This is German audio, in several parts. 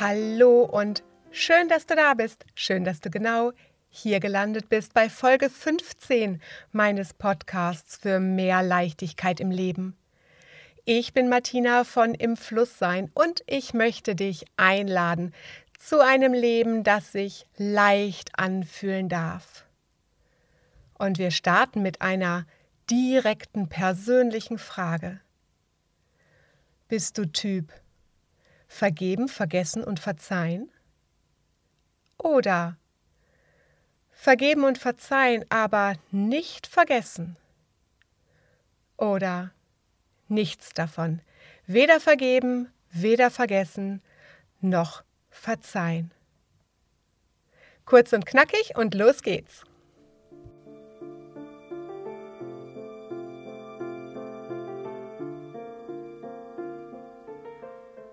Hallo und schön, dass du da bist. Schön, dass du genau hier gelandet bist bei Folge 15 meines Podcasts für mehr Leichtigkeit im Leben. Ich bin Martina von Im Fluss sein und ich möchte dich einladen zu einem Leben, das sich leicht anfühlen darf. Und wir starten mit einer direkten persönlichen Frage. Bist du Typ vergeben, vergessen und verzeihen? Oder vergeben und verzeihen, aber nicht vergessen? Oder nichts davon, weder vergeben, weder vergessen, noch verzeihen. Kurz und knackig und los geht's.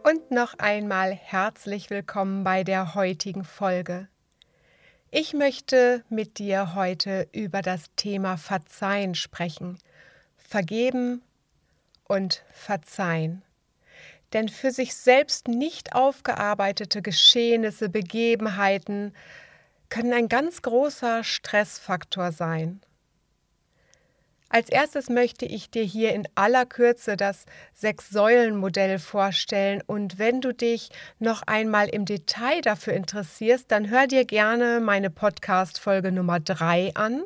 Und noch einmal herzlich willkommen bei der heutigen Folge. Ich möchte mit dir heute über das Thema Verzeihen sprechen. Vergeben und verzeihen. Denn für sich selbst nicht aufgearbeitete Geschehnisse, Begebenheiten können ein ganz großer Stressfaktor sein. Als erstes möchte ich dir hier in aller Kürze das Sechs-Säulen-Modell vorstellen und wenn du dich noch einmal im Detail dafür interessierst, dann hör dir gerne meine Podcast-Folge Nummer 3 an.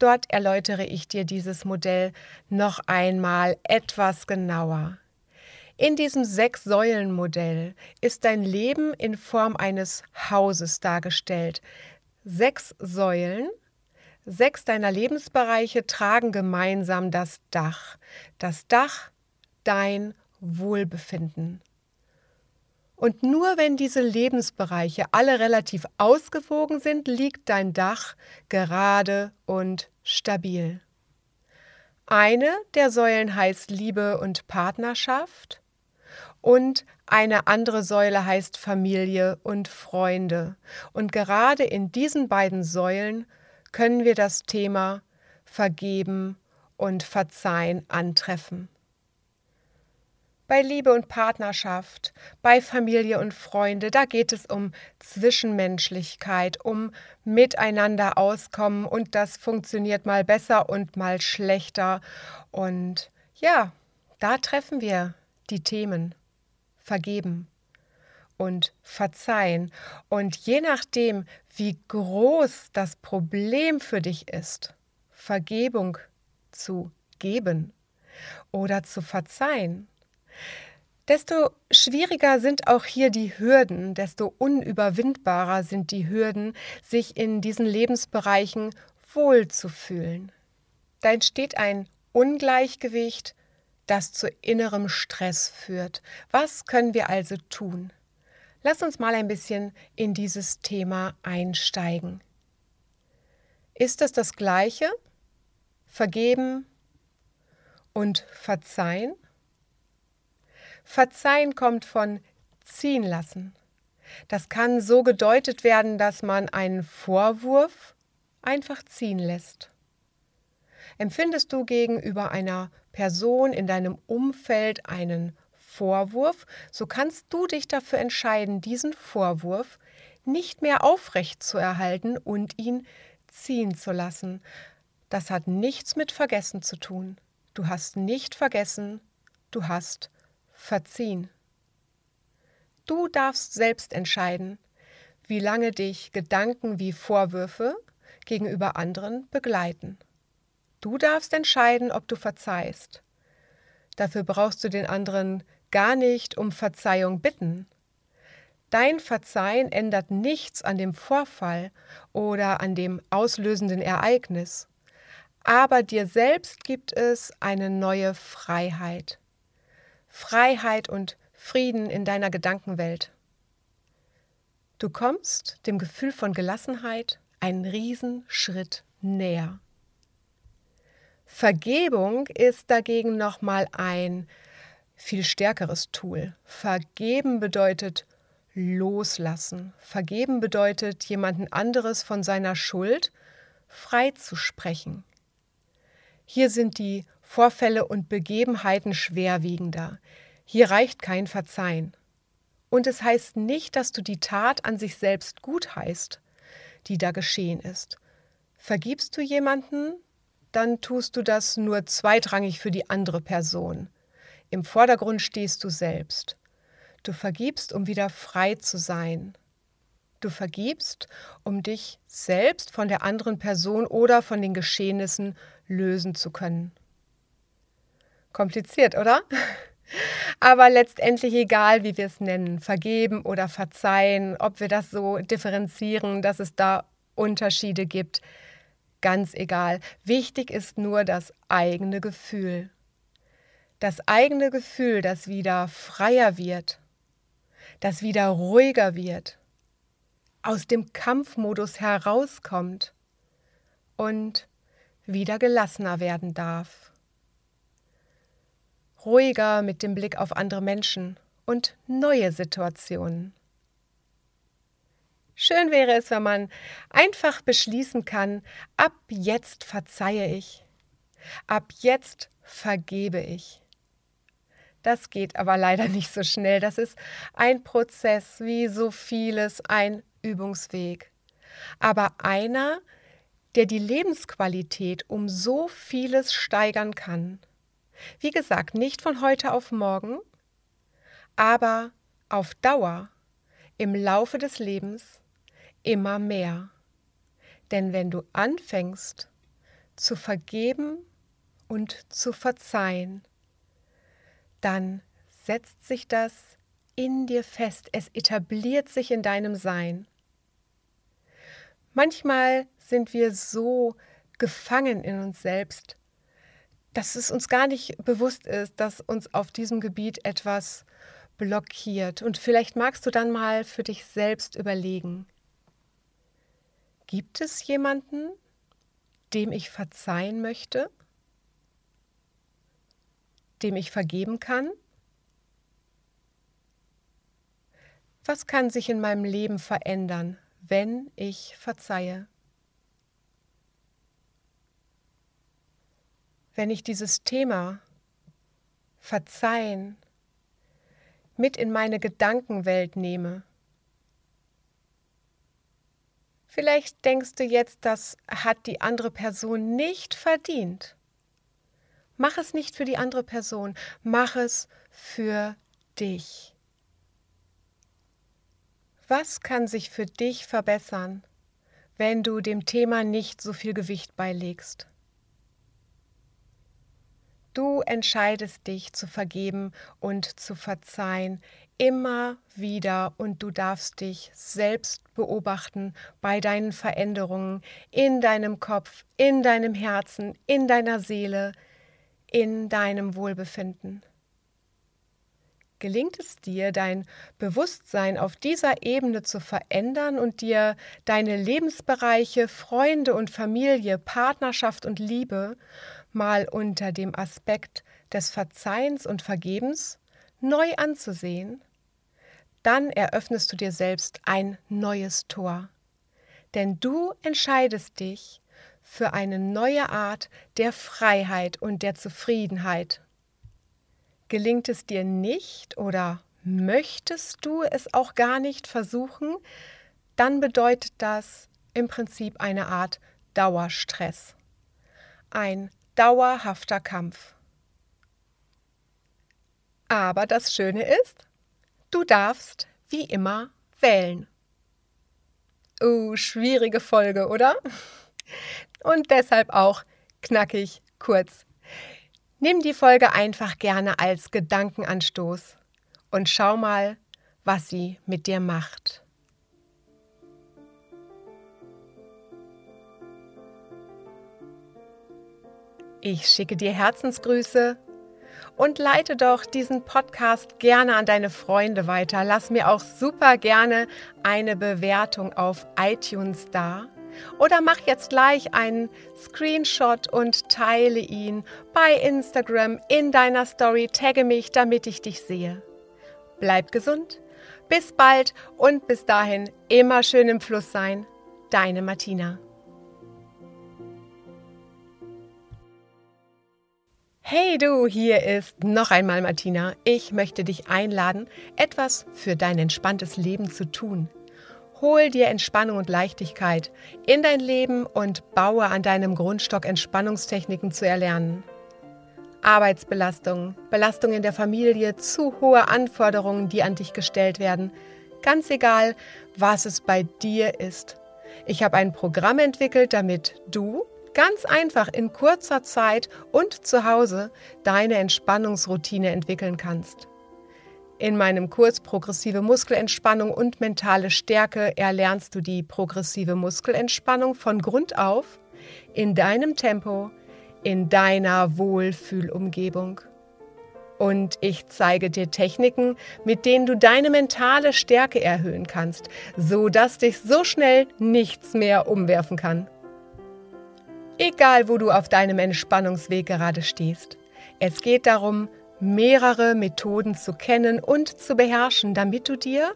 Dort erläutere ich dir dieses Modell noch einmal etwas genauer. In diesem Sechs-Säulen-Modell ist dein Leben in Form eines Hauses dargestellt. Sechs Säulen – Sechs deiner Lebensbereiche tragen gemeinsam das Dach. Das Dach dein Wohlbefinden. Und nur wenn diese Lebensbereiche alle relativ ausgewogen sind, liegt dein Dach gerade und stabil. Eine der Säulen heißt Liebe und Partnerschaft und eine andere Säule heißt Familie und Freunde. Und gerade in diesen beiden Säulen können wir das Thema Vergeben und Verzeihen antreffen. Bei Liebe und Partnerschaft, bei Familie und Freunde, da geht es um Zwischenmenschlichkeit, um Miteinander auskommen und das funktioniert mal besser und mal schlechter. Und ja, da treffen wir die Themen. Vergeben, und verzeihen. Und je nachdem, wie groß das Problem für dich ist, Vergebung zu geben oder zu verzeihen, desto schwieriger sind auch hier die Hürden, desto unüberwindbarer sind die Hürden, sich in diesen Lebensbereichen wohlzufühlen. Da entsteht ein Ungleichgewicht, das zu innerem Stress führt. Was können wir also tun? Lass uns mal ein bisschen in dieses Thema einsteigen. Ist es das gleiche? Vergeben und verzeihen? Verzeihen kommt von ziehen lassen. Das kann so gedeutet werden, dass man einen Vorwurf einfach ziehen lässt. Empfindest du gegenüber einer Person in deinem Umfeld einen Vorwurf, so kannst du dich dafür entscheiden, diesen Vorwurf nicht mehr aufrecht zu erhalten und ihn ziehen zu lassen. Das hat nichts mit Vergessen zu tun. Du hast nicht vergessen, du hast verziehen. Du darfst selbst entscheiden, wie lange dich Gedanken wie Vorwürfe gegenüber anderen begleiten. Du darfst entscheiden, ob du verzeihst. Dafür brauchst du den anderen gar nicht um Verzeihung bitten. Dein Verzeihen ändert nichts an dem Vorfall oder an dem auslösenden Ereignis, aber dir selbst gibt es eine neue Freiheit. Freiheit und Frieden in deiner Gedankenwelt. Du kommst dem Gefühl von Gelassenheit einen Riesenschritt näher. Vergebung ist dagegen nochmal ein viel stärkeres Tool. Vergeben bedeutet loslassen. Vergeben bedeutet, jemanden anderes von seiner Schuld freizusprechen. Hier sind die Vorfälle und Begebenheiten schwerwiegender. Hier reicht kein Verzeihen. Und es heißt nicht, dass du die Tat an sich selbst gut heißt, die da geschehen ist. Vergibst du jemanden, dann tust du das nur zweitrangig für die andere Person. Im Vordergrund stehst du selbst. Du vergibst, um wieder frei zu sein. Du vergibst, um dich selbst von der anderen Person oder von den Geschehnissen lösen zu können. Kompliziert, oder? Aber letztendlich egal, wie wir es nennen, vergeben oder verzeihen, ob wir das so differenzieren, dass es da Unterschiede gibt, ganz egal. Wichtig ist nur das eigene Gefühl. Das eigene Gefühl, das wieder freier wird, das wieder ruhiger wird, aus dem Kampfmodus herauskommt und wieder gelassener werden darf ruhiger mit dem Blick auf andere Menschen und neue Situationen. Schön wäre es, wenn man einfach beschließen kann, ab jetzt verzeihe ich, ab jetzt vergebe ich. Das geht aber leider nicht so schnell. Das ist ein Prozess, wie so vieles, ein Übungsweg. Aber einer, der die Lebensqualität um so vieles steigern kann. Wie gesagt, nicht von heute auf morgen, aber auf Dauer, im Laufe des Lebens, immer mehr. Denn wenn du anfängst zu vergeben und zu verzeihen, dann setzt sich das in dir fest, es etabliert sich in deinem Sein. Manchmal sind wir so gefangen in uns selbst, dass es uns gar nicht bewusst ist, dass uns auf diesem Gebiet etwas blockiert. Und vielleicht magst du dann mal für dich selbst überlegen, gibt es jemanden, dem ich verzeihen möchte, dem ich vergeben kann? Was kann sich in meinem Leben verändern, wenn ich verzeihe? wenn ich dieses Thema Verzeihen mit in meine Gedankenwelt nehme. Vielleicht denkst du jetzt, das hat die andere Person nicht verdient. Mach es nicht für die andere Person, mach es für dich. Was kann sich für dich verbessern, wenn du dem Thema nicht so viel Gewicht beilegst? Du entscheidest dich zu vergeben und zu verzeihen immer wieder und du darfst dich selbst beobachten bei deinen Veränderungen in deinem Kopf, in deinem Herzen, in deiner Seele, in deinem Wohlbefinden. Gelingt es dir, dein Bewusstsein auf dieser Ebene zu verändern und dir deine Lebensbereiche, Freunde und Familie, Partnerschaft und Liebe mal unter dem Aspekt des Verzeihens und Vergebens neu anzusehen, dann eröffnest du dir selbst ein neues Tor. Denn du entscheidest dich für eine neue Art der Freiheit und der Zufriedenheit. Gelingt es dir nicht oder möchtest du es auch gar nicht versuchen, dann bedeutet das im Prinzip eine Art Dauerstress. Ein dauerhafter Kampf. Aber das Schöne ist, du darfst wie immer wählen. Uh, schwierige Folge, oder? Und deshalb auch knackig kurz. Nimm die Folge einfach gerne als Gedankenanstoß und schau mal, was sie mit dir macht. Ich schicke dir Herzensgrüße und leite doch diesen Podcast gerne an deine Freunde weiter. Lass mir auch super gerne eine Bewertung auf iTunes da. Oder mach jetzt gleich einen Screenshot und teile ihn bei Instagram in deiner Story. Tagge mich, damit ich dich sehe. Bleib gesund. Bis bald und bis dahin immer schön im Fluss sein. Deine Martina. Hey du, hier ist noch einmal Martina. Ich möchte dich einladen, etwas für dein entspanntes Leben zu tun. Hol dir Entspannung und Leichtigkeit in dein Leben und baue an deinem Grundstock Entspannungstechniken zu erlernen. Arbeitsbelastung, Belastung in der Familie, zu hohe Anforderungen, die an dich gestellt werden. Ganz egal, was es bei dir ist. Ich habe ein Programm entwickelt, damit du ganz einfach in kurzer Zeit und zu Hause deine Entspannungsroutine entwickeln kannst. In meinem Kurs Progressive Muskelentspannung und mentale Stärke erlernst du die progressive Muskelentspannung von Grund auf in deinem Tempo, in deiner Wohlfühlumgebung. Und ich zeige dir Techniken, mit denen du deine mentale Stärke erhöhen kannst, so dass dich so schnell nichts mehr umwerfen kann. Egal, wo du auf deinem Entspannungsweg gerade stehst. Es geht darum, mehrere Methoden zu kennen und zu beherrschen, damit du dir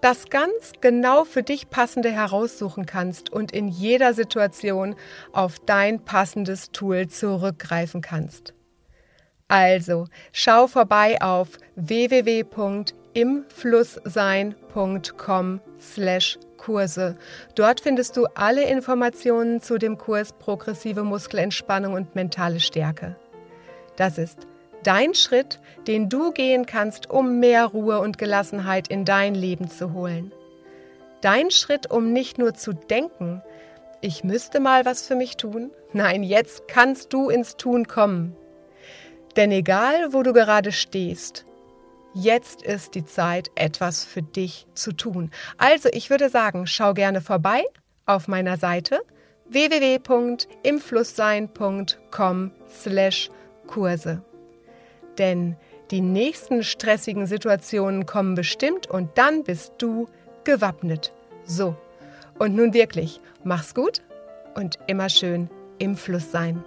das ganz genau für dich passende heraussuchen kannst und in jeder Situation auf dein passendes Tool zurückgreifen kannst. Also, schau vorbei auf www.imflusssein.com slash Kurse. Dort findest du alle Informationen zu dem Kurs Progressive Muskelentspannung und mentale Stärke. Das ist dein Schritt, den du gehen kannst, um mehr Ruhe und Gelassenheit in dein Leben zu holen. Dein Schritt, um nicht nur zu denken, ich müsste mal was für mich tun. Nein, jetzt kannst du ins Tun kommen. Denn egal, wo du gerade stehst, Jetzt ist die Zeit, etwas für dich zu tun. Also ich würde sagen, schau gerne vorbei auf meiner Seite www.imflusssein.com/kurse. Denn die nächsten stressigen Situationen kommen bestimmt und dann bist du gewappnet. So. Und nun wirklich, mach's gut und immer schön im Fluss sein.